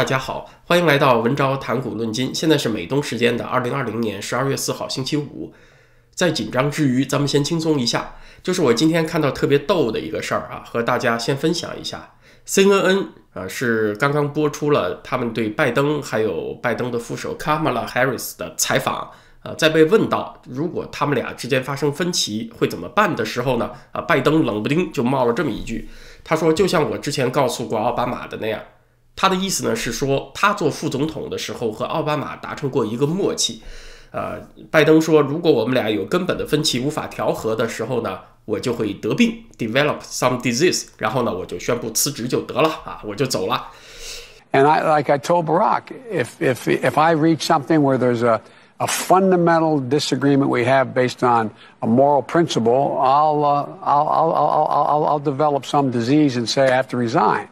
大家好，欢迎来到文昭谈股论金。现在是美东时间的二零二零年十二月四号星期五。在紧张之余，咱们先轻松一下。就是我今天看到特别逗的一个事儿啊，和大家先分享一下。CNN 啊是刚刚播出了他们对拜登还有拜登的副手 Kamala Harris 的采访。呃，在被问到如果他们俩之间发生分歧会怎么办的时候呢？啊，拜登冷不丁就冒了这么一句，他说：“就像我之前告诉过奥巴马的那样。”他的意思呢是说，他做副总统的时候和奥巴马达成过一个默契。呃，拜登说，如果我们俩有根本的分歧无法调和的时候呢，我就会得病，develop some disease，然后呢，我就宣布辞职就得了啊，我就走了。And I, like I told Barack, if if if I reach something where there's a a fundamental disagreement we have based on a moral principle, I'll uh, I'll, I'll I'll I'll I'll develop some disease and say I have to resign.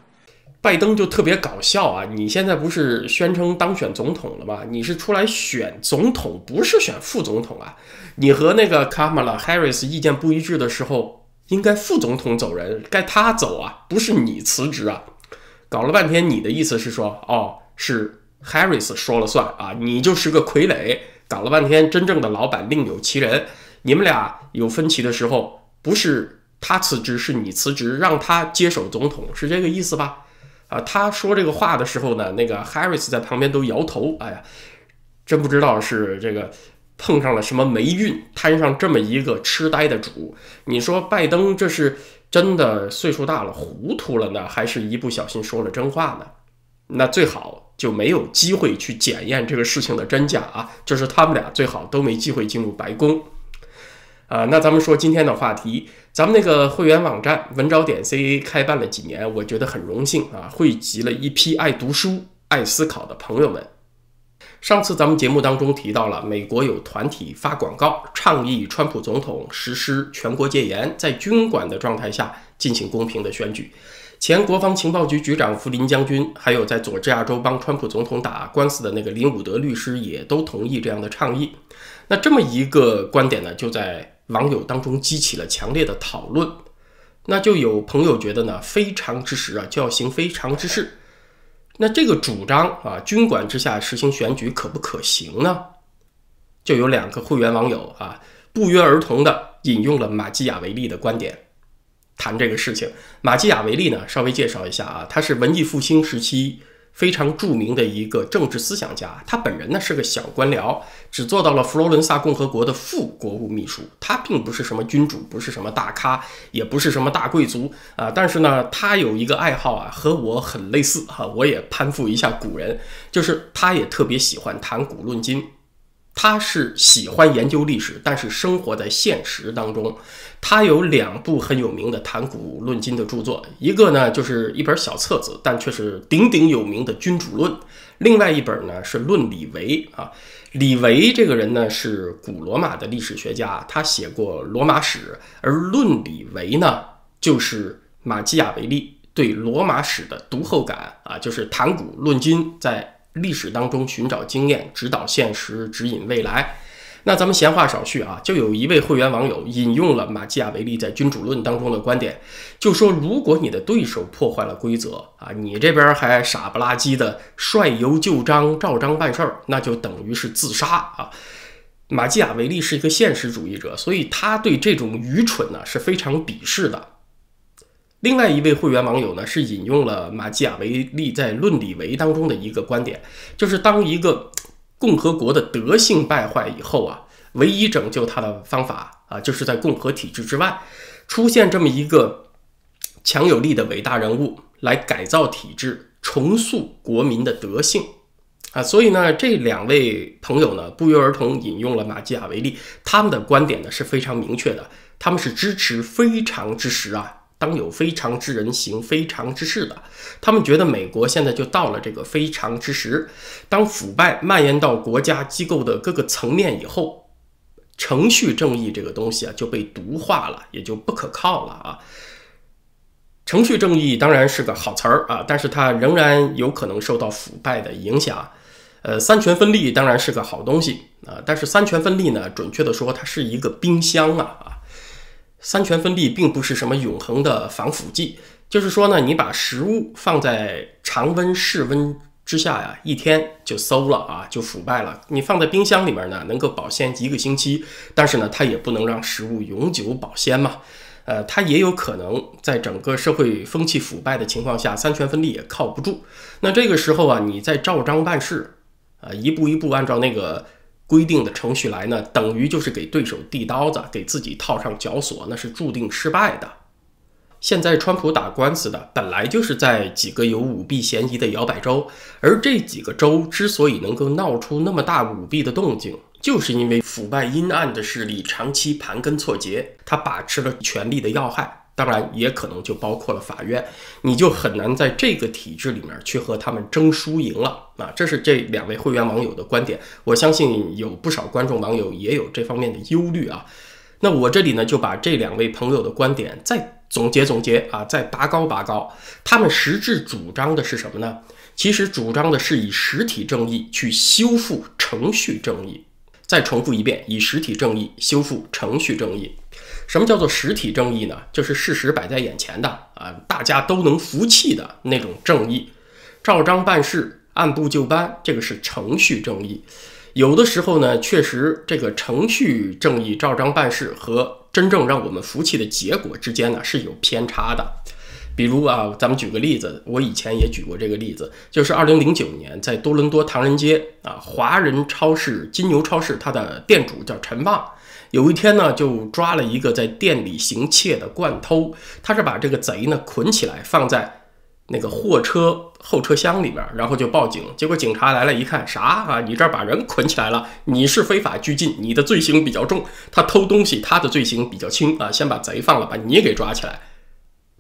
拜登就特别搞笑啊！你现在不是宣称当选总统了吗？你是出来选总统，不是选副总统啊！你和那个 Kamala Harris 意见不一致的时候，应该副总统走人，该他走啊，不是你辞职啊！搞了半天，你的意思是说，哦，是 Harris 说了算啊，你就是个傀儡。搞了半天，真正的老板另有其人。你们俩有分歧的时候，不是他辞职，是你辞职，让他接手总统，是这个意思吧？啊，他说这个话的时候呢，那个 Harris 在旁边都摇头。哎呀，真不知道是这个碰上了什么霉运，摊上这么一个痴呆的主。你说拜登这是真的岁数大了糊涂了呢，还是一不小心说了真话呢？那最好就没有机会去检验这个事情的真假啊，就是他们俩最好都没机会进入白宫。啊，那咱们说今天的话题，咱们那个会员网站文招点 C A 开办了几年，我觉得很荣幸啊，汇集了一批爱读书、爱思考的朋友们。上次咱们节目当中提到了，美国有团体发广告倡议川普总统实施全国戒严，在军管的状态下进行公平的选举。前国防情报局局长弗林将军，还有在佐治亚州帮川普总统打官司的那个林伍德律师，也都同意这样的倡议。那这么一个观点呢，就在。网友当中激起了强烈的讨论，那就有朋友觉得呢，非常之时啊，就要行非常之事。那这个主张啊，军管之下实行选举可不可行呢？就有两个会员网友啊，不约而同的引用了马基雅维利的观点，谈这个事情。马基雅维利呢，稍微介绍一下啊，他是文艺复兴时期。非常著名的一个政治思想家，他本人呢是个小官僚，只做到了佛罗伦萨共和国的副国务秘书。他并不是什么君主，不是什么大咖，也不是什么大贵族啊。但是呢，他有一个爱好啊，和我很类似哈。我也攀附一下古人，就是他也特别喜欢谈古论今。他是喜欢研究历史，但是生活在现实当中。他有两部很有名的谈古论今的著作，一个呢就是一本小册子，但却是鼎鼎有名的《君主论》；另外一本呢是《论李维》啊。李维这个人呢是古罗马的历史学家，他写过罗马史，而《论李维》呢就是马基雅维利对罗马史的读后感啊，就是谈古论今在。历史当中寻找经验，指导现实，指引未来。那咱们闲话少叙啊，就有一位会员网友引用了马基雅维利在《君主论》当中的观点，就说如果你的对手破坏了规则啊，你这边还傻不拉几的率由旧章，照章办事儿，那就等于是自杀啊。马基雅维利是一个现实主义者，所以他对这种愚蠢呢是非常鄙视的。另外一位会员网友呢，是引用了马基雅维利在《论李维》当中的一个观点，就是当一个共和国的德性败坏以后啊，唯一拯救他的方法啊，就是在共和体制之外出现这么一个强有力的伟大人物来改造体制，重塑国民的德性啊。所以呢，这两位朋友呢，不约而同引用了马基雅维利，他们的观点呢是非常明确的，他们是支持非常之时啊。当有非常之人行非常之事的，他们觉得美国现在就到了这个非常之时。当腐败蔓延到国家机构的各个层面以后，程序正义这个东西啊就被毒化了，也就不可靠了啊。程序正义当然是个好词儿啊，但是它仍然有可能受到腐败的影响。呃，三权分立当然是个好东西啊，但是三权分立呢，准确的说，它是一个冰箱啊啊。三权分立并不是什么永恒的防腐剂，就是说呢，你把食物放在常温、室温之下呀，一天就馊了啊，就腐败了。你放在冰箱里面呢，能够保鲜一个星期，但是呢，它也不能让食物永久保鲜嘛。呃，它也有可能在整个社会风气腐败的情况下，三权分立也靠不住。那这个时候啊，你再照章办事，啊，一步一步按照那个规定的程序来呢，等于就是给对手递刀子，给自己套上绞索，那是注定失败的。现在川普打官司的本来就是在几个有舞弊嫌疑的摇摆州，而这几个州之所以能够闹出那么大舞弊的动静，就是因为腐败阴暗的势力长期盘根错节，他把持了权力的要害，当然也可能就包括了法院，你就很难在这个体制里面去和他们争输赢了啊！这是这两位会员网友的观点，我相信有不少观众网友也有这方面的忧虑啊。那我这里呢，就把这两位朋友的观点再。总结总结啊，再拔高拔高，他们实质主张的是什么呢？其实主张的是以实体正义去修复程序正义。再重复一遍，以实体正义修复程序正义。什么叫做实体正义呢？就是事实摆在眼前的啊，大家都能服气的那种正义，照章办事，按部就班，这个是程序正义。有的时候呢，确实这个程序正义、照章办事和真正让我们服气的结果之间呢是有偏差的。比如啊，咱们举个例子，我以前也举过这个例子，就是二零零九年在多伦多唐人街啊，华人超市金牛超市，它的店主叫陈旺，有一天呢就抓了一个在店里行窃的惯偷，他是把这个贼呢捆起来放在。那个货车后车厢里边，然后就报警，结果警察来了，一看啥啊？你这儿把人捆起来了，你是非法拘禁，你的罪行比较重。他偷东西，他的罪行比较轻啊，先把贼放了，把你给抓起来，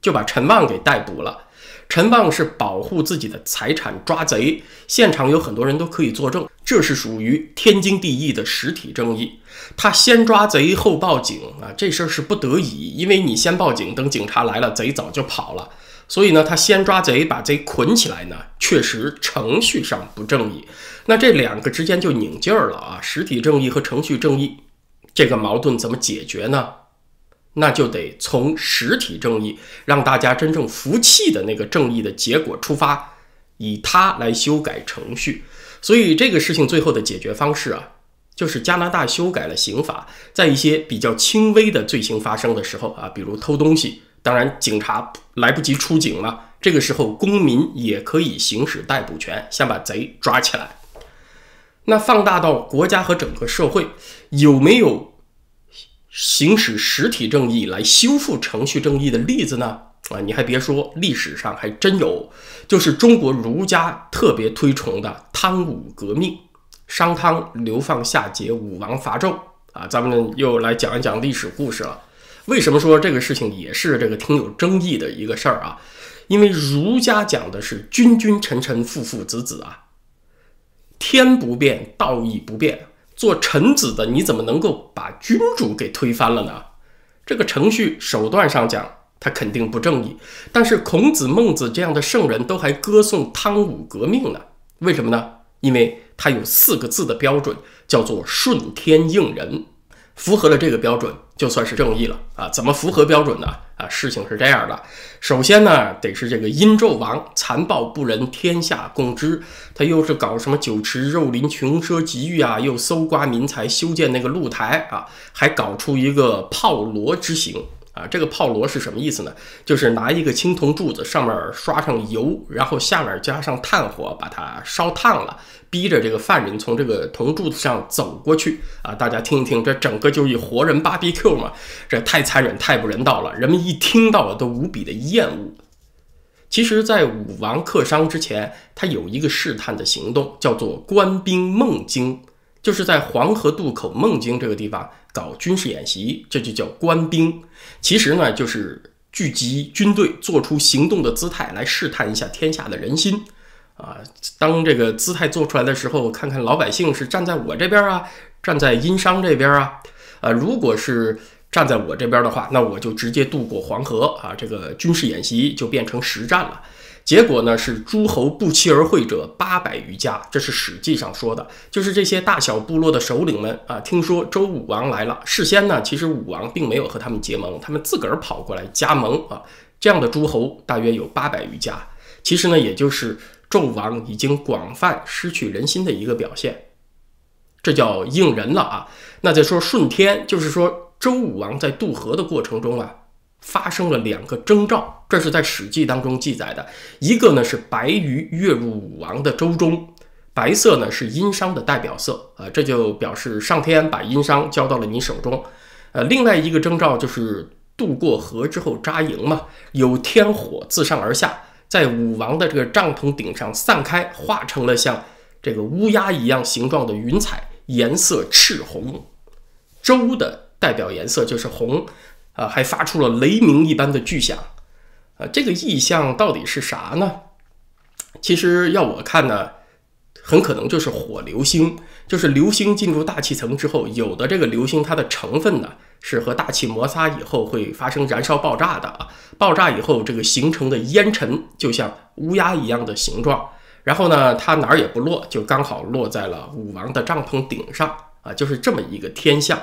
就把陈旺给逮捕了。陈旺是保护自己的财产抓贼，现场有很多人都可以作证，这是属于天经地义的实体正义。他先抓贼后报警啊，这事儿是不得已，因为你先报警，等警察来了，贼早就跑了。所以呢，他先抓贼，把贼捆起来呢，确实程序上不正义。那这两个之间就拧劲儿了啊！实体正义和程序正义这个矛盾怎么解决呢？那就得从实体正义让大家真正服气的那个正义的结果出发，以它来修改程序。所以这个事情最后的解决方式啊，就是加拿大修改了刑法，在一些比较轻微的罪行发生的时候啊，比如偷东西。当然，警察来不及出警了。这个时候，公民也可以行使逮捕权，先把贼抓起来。那放大到国家和整个社会，有没有行使实体正义来修复程序正义的例子呢？啊，你还别说，历史上还真有，就是中国儒家特别推崇的汤武革命。商汤流放夏桀，武王伐纣啊，咱们又来讲一讲历史故事了。为什么说这个事情也是这个挺有争议的一个事儿啊？因为儒家讲的是君君臣臣父父子子啊，天不变，道义不变。做臣子的你怎么能够把君主给推翻了呢？这个程序手段上讲，他肯定不正义。但是孔子、孟子这样的圣人都还歌颂汤武革命呢？为什么呢？因为他有四个字的标准，叫做顺天应人。符合了这个标准，就算是正义了啊！怎么符合标准呢？啊，事情是这样的，首先呢，得是这个殷纣王残暴不仁，天下共知。他又是搞什么酒池肉林、穷奢极欲啊，又搜刮民财，修建那个露台啊，还搞出一个炮罗之刑。啊，这个炮罗是什么意思呢？就是拿一个青铜柱子，上面刷上油，然后下面加上炭火，把它烧烫了，逼着这个犯人从这个铜柱子上走过去。啊，大家听一听，这整个就一活人 BBQ 嘛，这太残忍，太不人道了，人们一听到了都无比的厌恶。其实，在武王克商之前，他有一个试探的行动，叫做官兵孟津。就是在黄河渡口孟津这个地方搞军事演习，这就叫官兵。其实呢，就是聚集军队，做出行动的姿态来试探一下天下的人心啊。当这个姿态做出来的时候，看看老百姓是站在我这边啊，站在殷商这边啊。呃，如果是站在我这边的话，那我就直接渡过黄河啊，这个军事演习就变成实战了。结果呢是诸侯不期而会者八百余家，这是史记上说的，就是这些大小部落的首领们啊，听说周武王来了，事先呢其实武王并没有和他们结盟，他们自个儿跑过来加盟啊。这样的诸侯大约有八百余家，其实呢也就是纣王已经广泛失去人心的一个表现，这叫应人了啊。那再说顺天，就是说周武王在渡河的过程中啊，发生了两个征兆，这是在《史记》当中记载的。一个呢是白鱼跃入武王的舟中，白色呢是殷商的代表色啊，这就表示上天把殷商交到了你手中。呃，另外一个征兆就是渡过河之后扎营嘛，有天火自上而下。在武王的这个帐篷顶上散开，化成了像这个乌鸦一样形状的云彩，颜色赤红。周的代表颜色就是红，啊，还发出了雷鸣一般的巨响。啊，这个意象到底是啥呢？其实要我看呢，很可能就是火流星，就是流星进入大气层之后，有的这个流星它的成分呢。是和大气摩擦以后会发生燃烧爆炸的啊！爆炸以后，这个形成的烟尘就像乌鸦一样的形状。然后呢，它哪儿也不落，就刚好落在了武王的帐篷顶上啊！就是这么一个天象。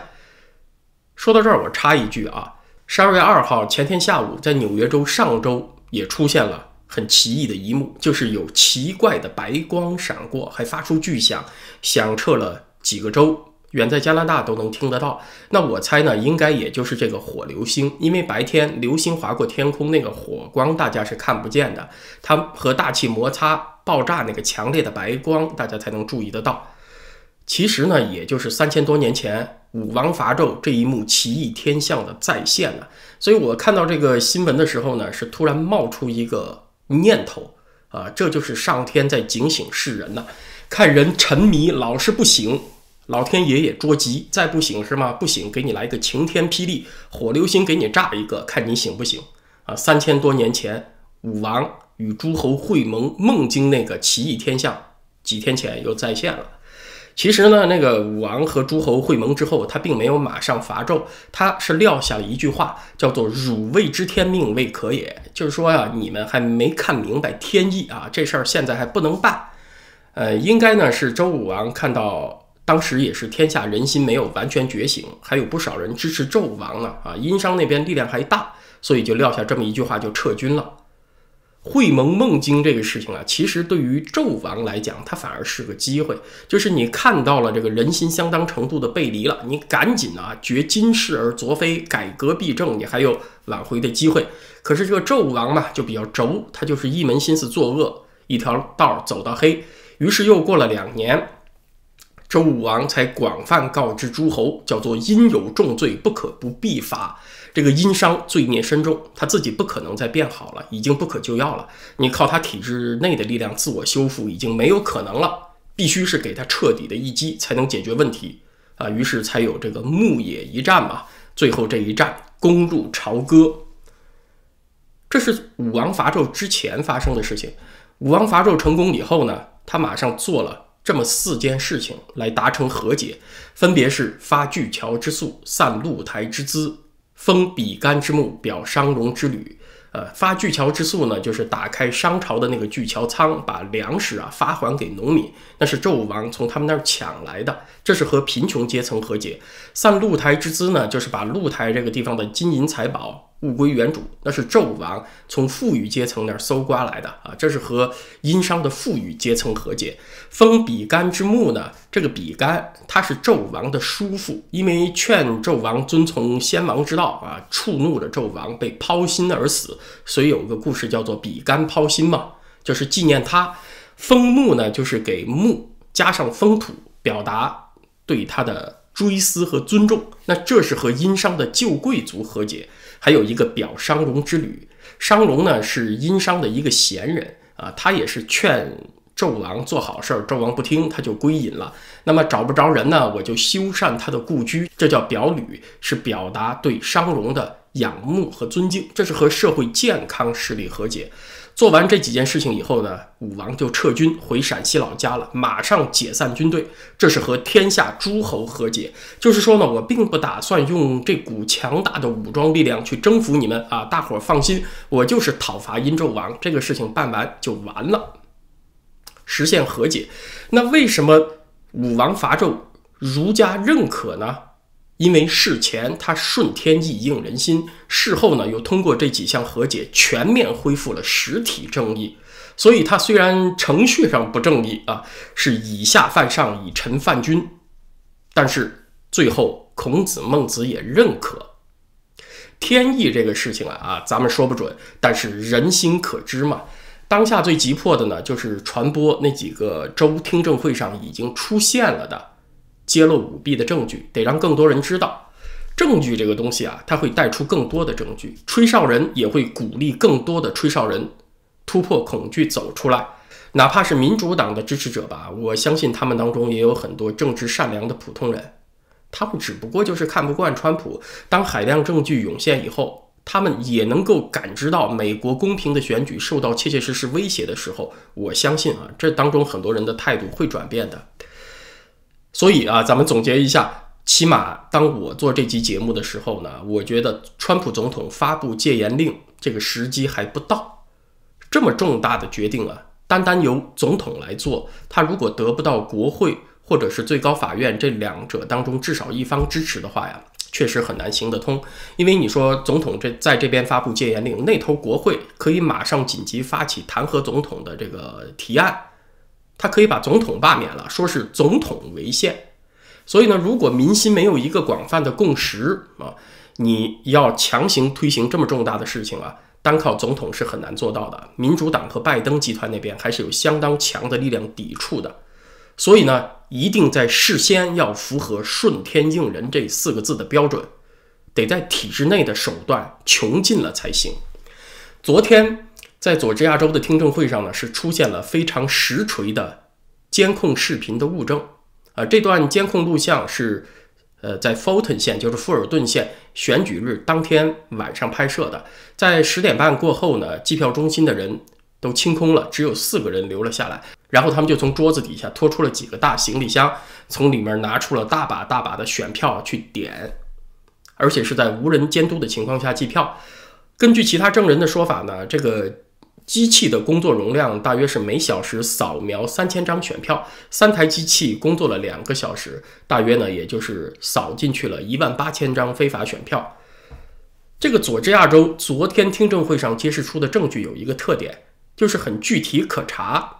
说到这儿，我插一句啊，十二月二号前天下午，在纽约州上周也出现了很奇异的一幕，就是有奇怪的白光闪过，还发出巨响，响彻了几个州。远在加拿大都能听得到，那我猜呢，应该也就是这个火流星，因为白天流星划过天空，那个火光大家是看不见的，它和大气摩擦爆炸那个强烈的白光，大家才能注意得到。其实呢，也就是三千多年前武王伐纣这一幕奇异天象的再现了。所以我看到这个新闻的时候呢，是突然冒出一个念头啊，这就是上天在警醒世人呐，看人沉迷老是不醒。老天爷也捉急，再不醒是吗？不醒，给你来个晴天霹雳，火流星给你炸一个，看你醒不醒啊！三千多年前，武王与诸侯会盟梦经那个奇异天象，几天前又再现了。其实呢，那个武王和诸侯会盟之后，他并没有马上伐纣，他是撂下了一句话，叫做“汝未知天命，未可也”，就是说呀，你们还没看明白天意啊，这事儿现在还不能办。呃，应该呢是周武王看到。当时也是天下人心没有完全觉醒，还有不少人支持纣王呢。啊，殷商那边力量还大，所以就撂下这么一句话就撤军了。会盟孟津这个事情啊，其实对于纣王来讲，他反而是个机会，就是你看到了这个人心相当程度的背离了，你赶紧啊绝今世而昨非，改革弊政，你还有挽回的机会。可是这个纣王嘛，就比较轴，他就是一门心思作恶，一条道走到黑。于是又过了两年。周武王才广泛告知诸侯，叫做因有重罪，不可不必罚。这个殷商罪孽深重，他自己不可能再变好了，已经不可救药了。你靠他体制内的力量自我修复，已经没有可能了。必须是给他彻底的一击，才能解决问题啊！于是才有这个牧野一战嘛。最后这一战攻入朝歌，这是武王伐纣之前发生的事情。武王伐纣成功以后呢，他马上做了。这么四件事情来达成和解，分别是发巨桥之粟，散鹿台之资，封比干之墓，表商容之旅。呃，发巨桥之粟呢，就是打开商朝的那个巨桥仓，把粮食啊发还给农民，那是纣王从他们那儿抢来的，这是和贫穷阶层和解。散露台之资呢，就是把露台这个地方的金银财宝。物归原主，那是纣王从富裕阶层那儿搜刮来的啊，这是和殷商的富裕阶层和解。封比干之墓呢，这个比干他是纣王的叔父，因为劝纣王遵从先王之道啊，触怒了纣王，被抛心而死，所以有个故事叫做比干抛心嘛，就是纪念他。封墓呢，就是给墓加上封土，表达对他的追思和尊重。那这是和殷商的旧贵族和解。还有一个表商容之旅，商容呢是殷商的一个贤人啊，他也是劝纣王做好事儿，纣王不听，他就归隐了。那么找不着人呢，我就修缮他的故居，这叫表旅，是表达对商容的仰慕和尊敬，这是和社会健康势力和解。做完这几件事情以后呢，武王就撤军回陕西老家了，马上解散军队。这是和天下诸侯和解，就是说呢，我并不打算用这股强大的武装力量去征服你们啊！大伙儿放心，我就是讨伐殷纣王，这个事情办完就完了，实现和解。那为什么武王伐纣，儒家认可呢？因为事前他顺天意应人心，事后呢又通过这几项和解全面恢复了实体正义，所以他虽然程序上不正义啊，是以下犯上，以臣犯君，但是最后孔子、孟子也认可天意这个事情啊啊，咱们说不准，但是人心可知嘛。当下最急迫的呢，就是传播那几个州听证会上已经出现了的揭露舞弊的证据，得让更多人知道。证据这个东西啊，它会带出更多的证据，吹哨人也会鼓励更多的吹哨人突破恐惧走出来。哪怕是民主党的支持者吧，我相信他们当中也有很多正直善良的普通人，他们只不过就是看不惯川普。当海量证据涌现以后，他们也能够感知到美国公平的选举受到切切实实威胁的时候，我相信啊，这当中很多人的态度会转变的。所以啊，咱们总结一下。起码当我做这期节目的时候呢，我觉得川普总统发布戒严令这个时机还不到。这么重大的决定啊，单单由总统来做，他如果得不到国会或者是最高法院这两者当中至少一方支持的话呀，确实很难行得通。因为你说总统这在这边发布戒严令，那头国会可以马上紧急发起弹劾总统的这个提案，他可以把总统罢免了，说是总统违宪。所以呢，如果民心没有一个广泛的共识啊，你要强行推行这么重大的事情啊，单靠总统是很难做到的。民主党和拜登集团那边还是有相当强的力量抵触的。所以呢，一定在事先要符合顺天应人这四个字的标准，得在体制内的手段穷尽了才行。昨天在佐治亚州的听证会上呢，是出现了非常实锤的监控视频的物证。啊，这段监控录像是，呃，在 Fulton 县，就是富尔顿县选举日当天晚上拍摄的。在十点半过后呢，计票中心的人都清空了，只有四个人留了下来。然后他们就从桌子底下拖出了几个大行李箱，从里面拿出了大把大把的选票去点，而且是在无人监督的情况下计票。根据其他证人的说法呢，这个。机器的工作容量大约是每小时扫描三千张选票，三台机器工作了两个小时，大约呢也就是扫进去了一万八千张非法选票。这个佐治亚州昨天听证会上揭示出的证据有一个特点，就是很具体可查。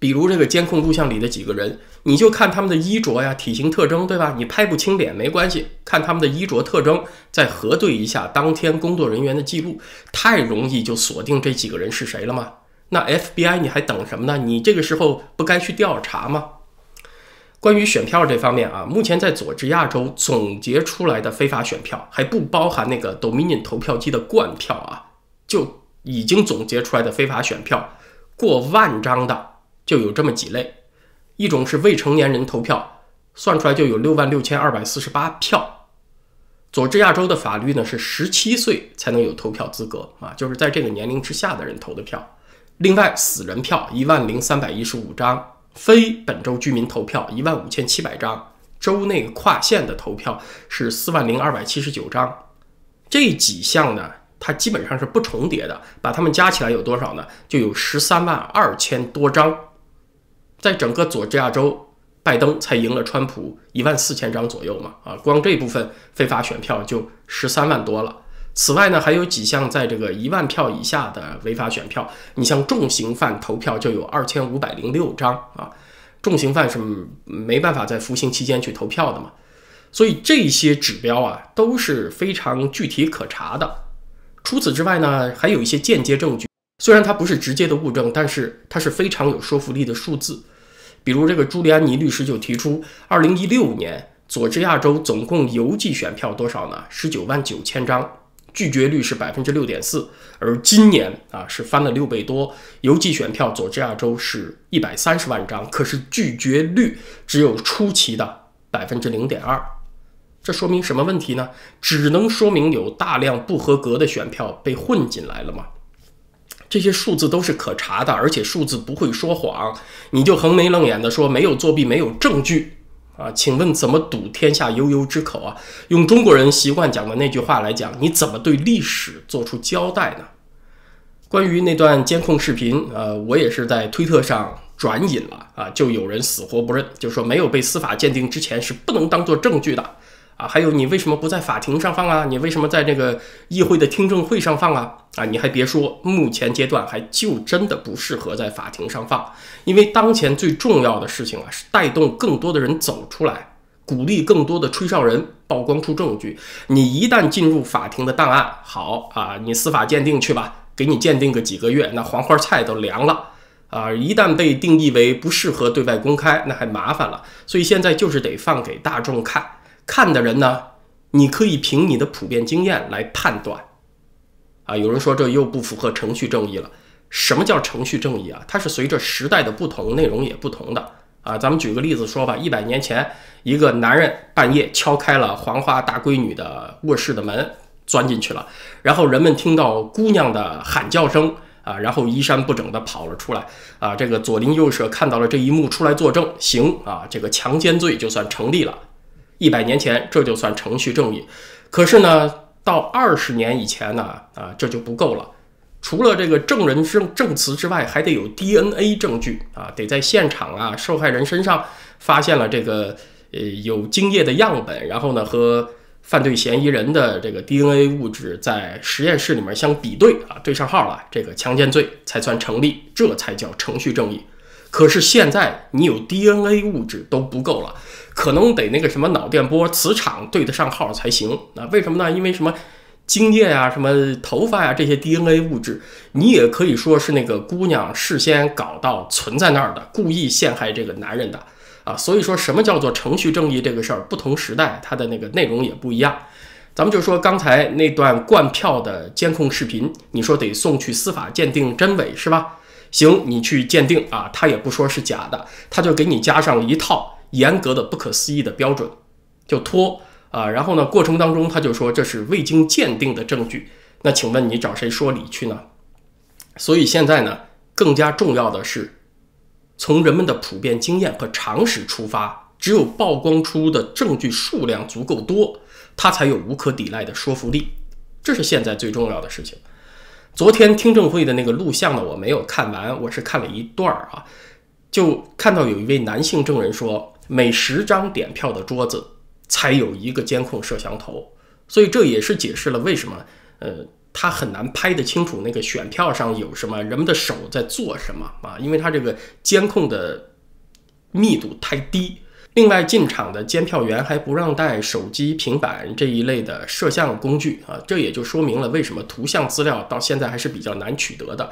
比如这个监控录像里的几个人，你就看他们的衣着呀、体型特征，对吧？你拍不清脸没关系，看他们的衣着特征，再核对一下当天工作人员的记录，太容易就锁定这几个人是谁了吗？那 FBI 你还等什么呢？你这个时候不该去调查吗？关于选票这方面啊，目前在佐治亚州总结出来的非法选票还不包含那个 Dominion 投票机的灌票啊，就已经总结出来的非法选票过万张的。就有这么几类，一种是未成年人投票，算出来就有六万六千二百四十八票。佐治亚州的法律呢是十七岁才能有投票资格啊，就是在这个年龄之下的人投的票。另外，死人票一万零三百一十五张，非本州居民投票一万五千七百张，州内跨县的投票是四万零二百七十九张。这几项呢？它基本上是不重叠的，把它们加起来有多少呢？就有十三万二千多张。在整个佐治亚州，拜登才赢了川普一万四千张左右嘛，啊，光这部分非法选票就十三万多了。此外呢，还有几项在这个一万票以下的违法选票，你像重刑犯投票就有二千五百零六张啊，重刑犯是没办法在服刑期间去投票的嘛，所以这些指标啊都是非常具体可查的。除此之外呢，还有一些间接证据。虽然它不是直接的物证，但是它是非常有说服力的数字。比如这个朱利安尼律师就提出，二零一六年佐治亚州总共邮寄选票多少呢？十九万九千张，拒绝率是百分之六点四。而今年啊，是翻了六倍多，邮寄选票佐治亚州是一百三十万张，可是拒绝率只有出奇的百分之零点二。这说明什么问题呢？只能说明有大量不合格的选票被混进来了吗？这些数字都是可查的，而且数字不会说谎。你就横眉冷眼的说没有作弊，没有证据啊？请问怎么堵天下悠悠之口啊？用中国人习惯讲的那句话来讲，你怎么对历史做出交代呢？关于那段监控视频，呃，我也是在推特上转引了啊，就有人死活不认，就说没有被司法鉴定之前是不能当做证据的。啊，还有你为什么不在法庭上放啊？你为什么在这个议会的听证会上放啊？啊，你还别说，目前阶段还就真的不适合在法庭上放，因为当前最重要的事情啊，是带动更多的人走出来，鼓励更多的吹哨人曝光出证据。你一旦进入法庭的档案，好啊，你司法鉴定去吧，给你鉴定个几个月，那黄花菜都凉了。啊，一旦被定义为不适合对外公开，那还麻烦了。所以现在就是得放给大众看，看的人呢，你可以凭你的普遍经验来判断。啊，有人说这又不符合程序正义了。什么叫程序正义啊？它是随着时代的不同，内容也不同的。啊，咱们举个例子说吧，一百年前，一个男人半夜敲开了黄花大闺女的卧室的门，钻进去了，然后人们听到姑娘的喊叫声。啊，然后衣衫不整的跑了出来，啊，这个左邻右舍看到了这一幕，出来作证，行啊，这个强奸罪就算成立了。一百年前这就算程序正义，可是呢，到二十年以前呢，啊，这就不够了。除了这个证人证证词之外，还得有 DNA 证据啊，得在现场啊，受害人身上发现了这个呃有精液的样本，然后呢和。犯罪嫌疑人的这个 DNA 物质在实验室里面相比对啊，对上号了，这个强奸罪才算成立，这才叫程序正义。可是现在你有 DNA 物质都不够了，可能得那个什么脑电波磁场对得上号才行。那为什么呢？因为什么精液呀、什么头发呀这些 DNA 物质，你也可以说是那个姑娘事先搞到存在那儿的，故意陷害这个男人的。啊，所以说什么叫做程序正义这个事儿，不同时代它的那个内容也不一样。咱们就说刚才那段灌票的监控视频，你说得送去司法鉴定真伪是吧？行，你去鉴定啊，他也不说是假的，他就给你加上一套严格的、不可思议的标准，就拖啊。然后呢，过程当中他就说这是未经鉴定的证据，那请问你找谁说理去呢？所以现在呢，更加重要的是。从人们的普遍经验和常识出发，只有曝光出的证据数量足够多，它才有无可抵赖的说服力。这是现在最重要的事情。昨天听证会的那个录像呢，我没有看完，我是看了一段儿啊，就看到有一位男性证人说，每十张点票的桌子才有一个监控摄像头，所以这也是解释了为什么，呃。他很难拍得清楚那个选票上有什么，人们的手在做什么啊？因为他这个监控的密度太低。另外，进场的监票员还不让带手机、平板这一类的摄像工具啊，这也就说明了为什么图像资料到现在还是比较难取得的。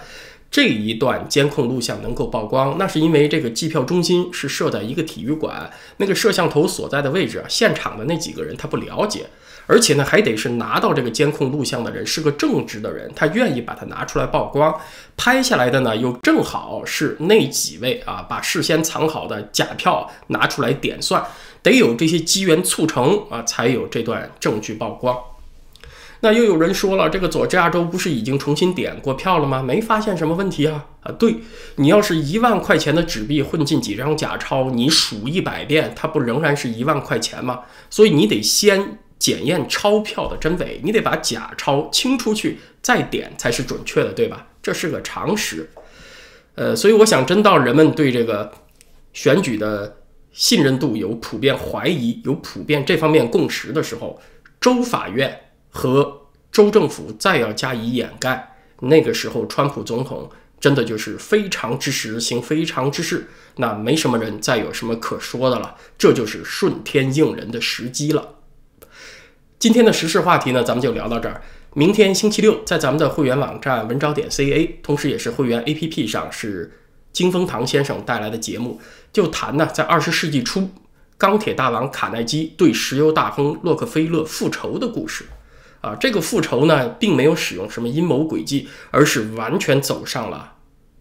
这一段监控录像能够曝光，那是因为这个计票中心是设在一个体育馆，那个摄像头所在的位置，现场的那几个人他不了解。而且呢，还得是拿到这个监控录像的人是个正直的人，他愿意把它拿出来曝光。拍下来的呢，又正好是那几位啊，把事先藏好的假票拿出来点算，得有这些机缘促成啊，才有这段证据曝光。那又有人说了，这个佐治亚州不是已经重新点过票了吗？没发现什么问题啊？啊，对你要是一万块钱的纸币混进几张假钞，你数一百遍，它不仍然是一万块钱吗？所以你得先。检验钞票的真伪，你得把假钞清出去再点才是准确的，对吧？这是个常识。呃，所以我想，真到人们对这个选举的信任度有普遍怀疑、有普遍这方面共识的时候，州法院和州政府再要加以掩盖，那个时候，川普总统真的就是非常之时行非常之事，那没什么人再有什么可说的了，这就是顺天应人的时机了。今天的时事话题呢，咱们就聊到这儿。明天星期六，在咱们的会员网站文招点 ca，同时也是会员 APP 上，是金风堂先生带来的节目，就谈呢，在二十世纪初，钢铁大王卡耐基对石油大亨洛克菲勒复仇的故事。啊，这个复仇呢，并没有使用什么阴谋诡计，而是完全走上了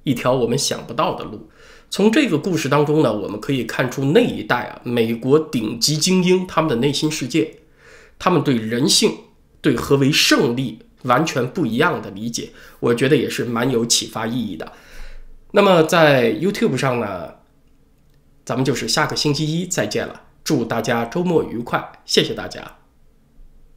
一条我们想不到的路。从这个故事当中呢，我们可以看出那一代啊，美国顶级精英他们的内心世界。他们对人性、对何为胜利完全不一样的理解，我觉得也是蛮有启发意义的。那么在 YouTube 上呢，咱们就是下个星期一再见了。祝大家周末愉快，谢谢大家。